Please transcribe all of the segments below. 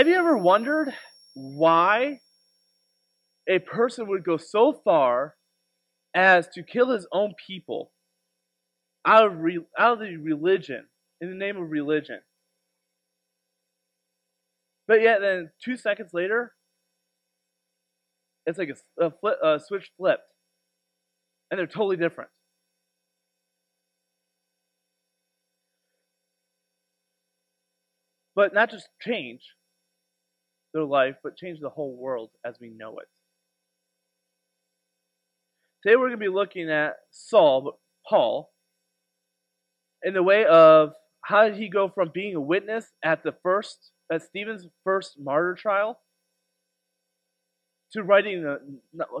Have you ever wondered why a person would go so far as to kill his own people out of, re- out of the religion, in the name of religion? But yet, then two seconds later, it's like a, a, flip, a switch flipped, and they're totally different. But not just change their life, but change the whole world as we know it. Today we're going to be looking at Saul, but Paul, in the way of how did he go from being a witness at the first, at Stephen's first martyr trial, to writing the,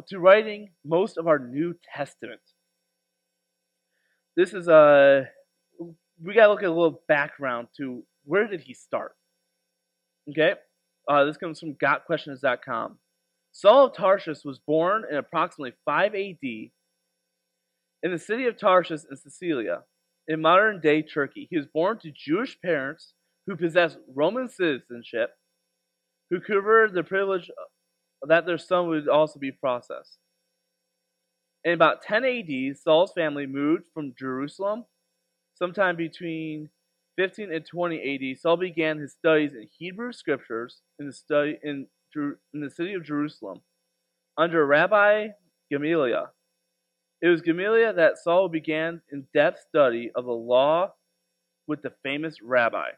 to writing most of our New Testament. This is a we got to look at a little background to where did he start. Okay, uh, this comes from GotQuestions.com. Saul of Tarsus was born in approximately 5 AD in the city of Tarsus in Cilicia, in modern day Turkey. He was born to Jewish parents who possessed Roman citizenship, who covered the privilege that their son would also be processed. In about 10 AD, Saul's family moved from Jerusalem sometime between 15 and 20 AD. Saul began his studies in Hebrew scriptures in the study in, in the city of Jerusalem under Rabbi Gamaliel. It was Gamaliel that Saul began in-depth study of the law with the famous rabbi.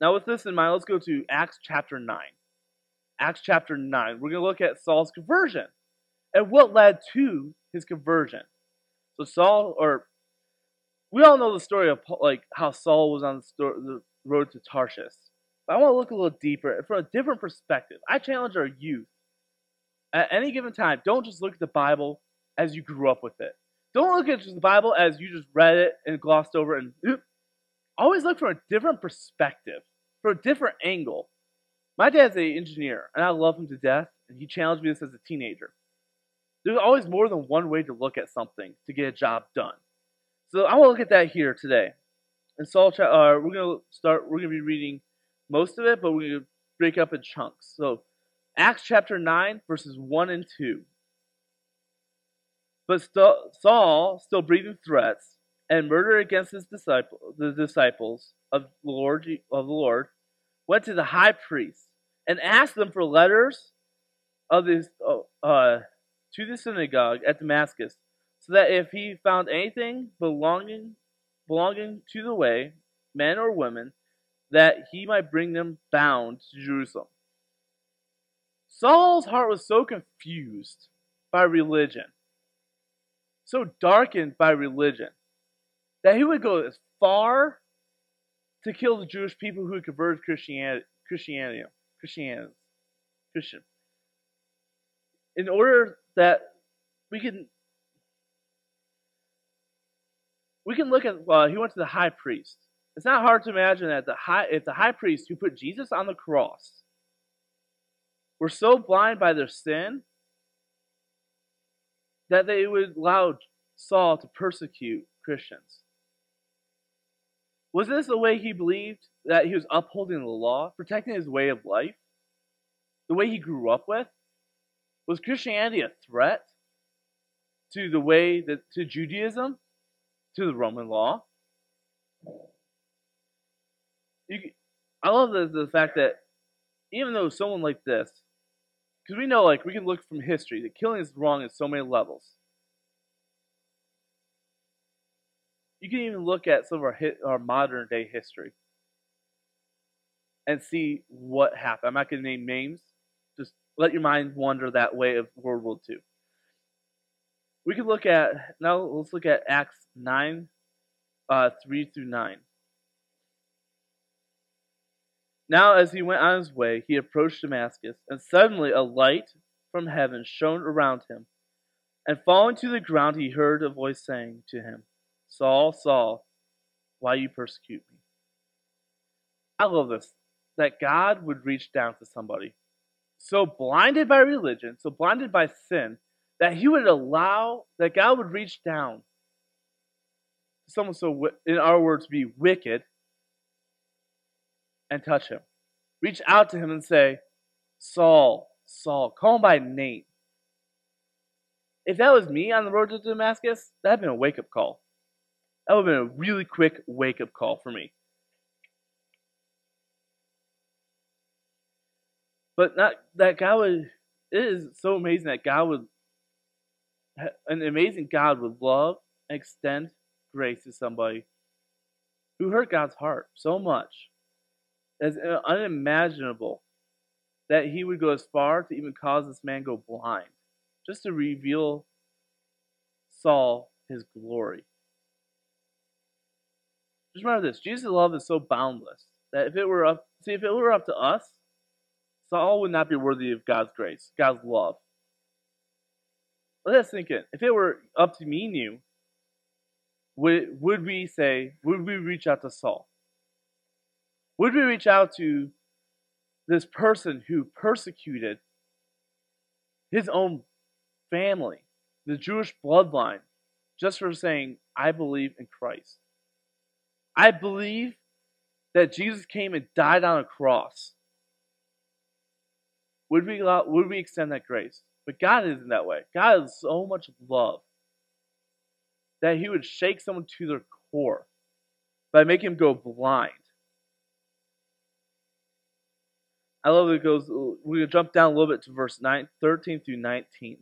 Now, with this in mind, let's go to Acts chapter 9. Acts chapter 9. We're going to look at Saul's conversion and what led to his conversion. So Saul, or we all know the story of like how Saul was on the, road to Tarshish. But I want to look a little deeper from a different perspective. I challenge our youth at any given time. Don't just look at the Bible as you grew up with it. Don't look at the Bible as you just read it and glossed over. And always look from a different perspective, from a different angle. My dad's an engineer, and I love him to death, and he challenged me this as a teenager. There's always more than one way to look at something to get a job done. So I want to look at that here today. And Saul, uh, we're going to start, we're going to be reading most of it, but we're going to break up in chunks. So Acts chapter 9, verses 1 and 2. But Saul, still breathing threats and murder against his disciple, the disciples of the Lord, of the Lord, went to the high priest and asked them for letters of this uh, uh, to the synagogue at Damascus, so that if he found anything belonging belonging to the way, men or women, that he might bring them bound to Jerusalem. Saul's heart was so confused by religion, so darkened by religion, that he would go as far to kill the Jewish people who had converted Christianity, Christianity, Christianity, Christian, in order that we can we can look at uh, he went to the high priest. It's not hard to imagine that the high if the high priest who put Jesus on the cross were so blind by their sin that they would allow Saul to persecute Christians. Was this the way he believed that he was upholding the law, protecting his way of life? The way he grew up with? Was Christianity a threat to the way that to Judaism, to the Roman law? You, I love the, the fact that even though someone like this, because we know, like, we can look from history that killing is wrong at so many levels. You can even look at some of our our modern day history and see what happened. I'm not going to name names. Just let your mind wander that way of World War II. We can look at now. Let's look at Acts nine, uh, three through nine. Now, as he went on his way, he approached Damascus, and suddenly a light from heaven shone around him. And falling to the ground, he heard a voice saying to him, Saul, Saul, why you persecute me? I love this that God would reach down to somebody so blinded by religion, so blinded by sin, that he would allow, that God would reach down to someone so, in our words, be wicked and touch him. reach out to him and say, Saul, Saul, call him by name. If that was me on the road to Damascus, that'd been a wake up call. That would have been a really quick wake up call for me. But not that God would. It is so amazing that God would, an amazing God would love and extend grace to somebody who hurt God's heart so much as unimaginable that He would go as far to even cause this man go blind, just to reveal Saul His glory. Just remember this: Jesus' love is so boundless that if it were up, see, if it were up to us, Saul would not be worthy of God's grace, God's love. Let us think in. If it were up to me and you, would, would we say, would we reach out to Saul? Would we reach out to this person who persecuted his own family, the Jewish bloodline, just for saying, I believe in Christ? I believe that Jesus came and died on a cross would we allow, would we extend that grace? But God isn't that way. God is so much love that He would shake someone to their core by making him go blind. I love it goes. We're gonna jump down a little bit to verse 9, 13 through 19.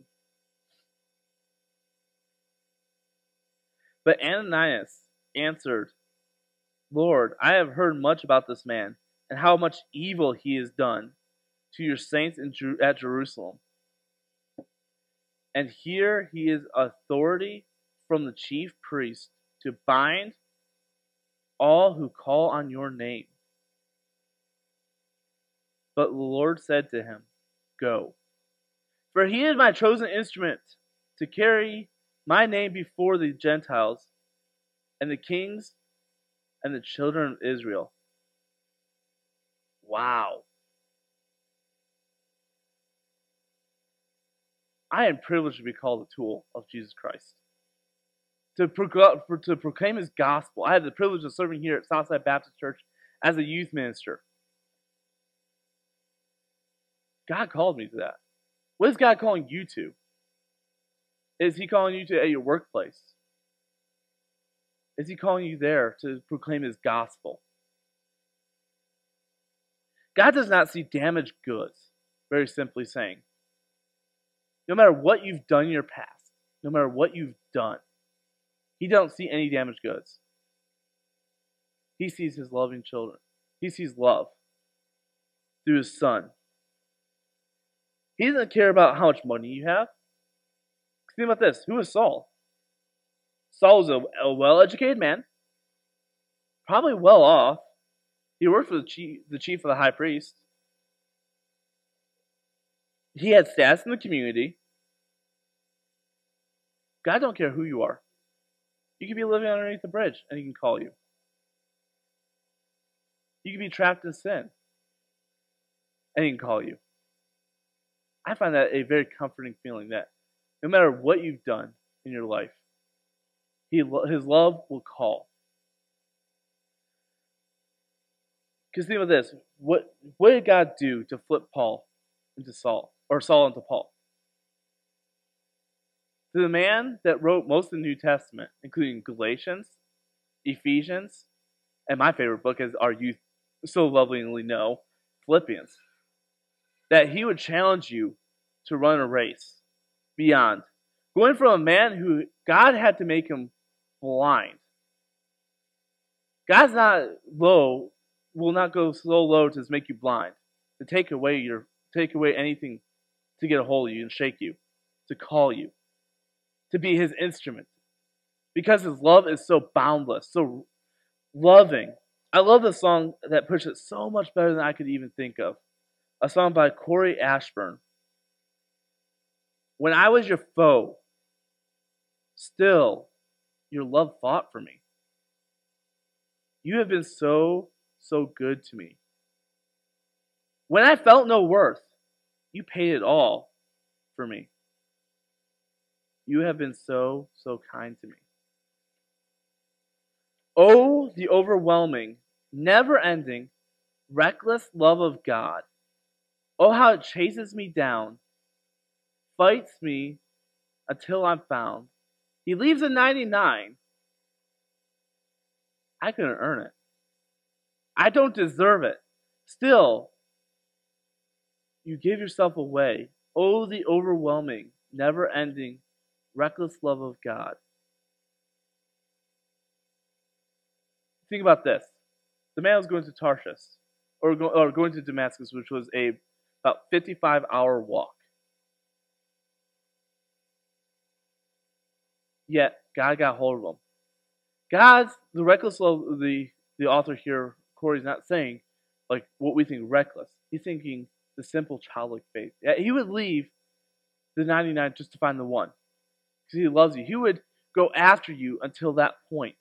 But Ananias answered, Lord, I have heard much about this man and how much evil he has done to your saints in, at Jerusalem. And here he is authority from the chief priest to bind all who call on your name. But the Lord said to him, Go. For he is my chosen instrument to carry my name before the Gentiles and the kings and the children of Israel. Wow. I am privileged to be called a tool of Jesus Christ. To, pro- to proclaim his gospel. I had the privilege of serving here at Southside Baptist Church as a youth minister. God called me to that. What is God calling you to? Is he calling you to at your workplace? Is he calling you there to proclaim his gospel? God does not see damaged goods, very simply saying. No matter what you've done in your past, no matter what you've done, he don't see any damaged goods. He sees his loving children. He sees love through his son. He doesn't care about how much money you have. Think about this. Who is Saul? Saul was a, a well educated man, probably well off. He worked for the chief, the chief of the high priest. He had status in the community. God don't care who you are. You could be living underneath the bridge and he can call you. You could be trapped in sin and he can call you. I find that a very comforting feeling that no matter what you've done in your life, he, his love will call. Because think of this: what what did God do to flip Paul into Saul? Or Saul into Paul. To the man that wrote most of the New Testament, including Galatians, Ephesians, and my favorite book, as our youth so lovingly know, Philippians, that he would challenge you to run a race beyond. Going from a man who God had to make him blind. God's not low, will not go so low to make you blind, to take away your take away anything to get a hold of you and shake you, to call you, to be his instrument. Because his love is so boundless, so loving. I love the song that puts it so much better than I could even think of. A song by Cory Asbury. When I was your foe, still your love fought for me. You have been so, so good to me. When I felt no worth, you paid it all for me. You have been so, so kind to me. Oh, the overwhelming, never ending, reckless love of God. Oh, how it chases me down, fights me until I'm found. He leaves a 99. I couldn't earn it. I don't deserve it. Still, you give yourself away. Oh, the overwhelming, never ending, reckless love of God. Think about this. The man was going to Tarshish, or, go, or going to Damascus, which was a about 55 hour walk. Yet God got hold of him. God's the reckless love. The the author here, Cory's not saying like what we think reckless. He's thinking the simple childlike faith. He would leave the 99 just to find the one because he loves you. He would go after you until that point.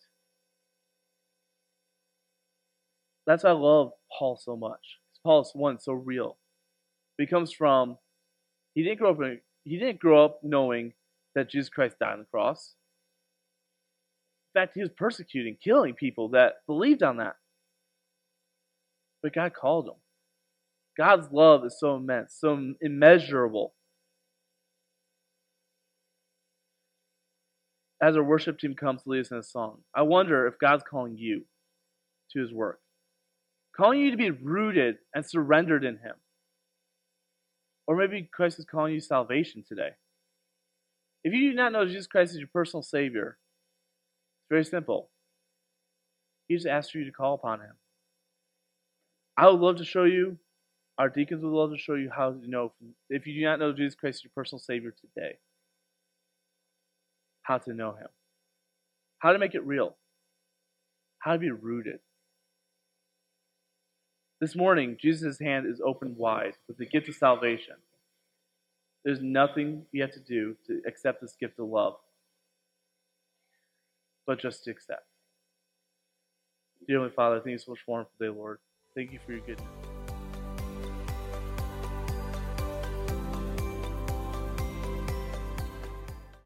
That's why I love Paul so much. Paul is one so real. He comes from he didn't grow up he didn't grow up knowing that Jesus Christ died on the cross. In fact, he was persecuting, killing people that believed on that. But God called him. God's love is so immense, so immeasurable. As our worship team comes to lead us in a song, I wonder if God's calling you to his work, calling you to be rooted and surrendered in him. Or maybe Christ is calling you salvation today. If you do not know Jesus Christ as your personal Savior, it's very simple. He just asks for you to call upon Him. I would love to show you, our deacons would love to show you how to know, if you do not know Jesus Christ your personal Savior today, how to know Him, how to make it real, how to be rooted. This morning, Jesus' hand is opened wide with the gift of salvation. There's nothing you have to do to accept this gift of love, but just to accept. Dear Heavenly Father, thank you so much for today, Lord. Thank you for your goodness.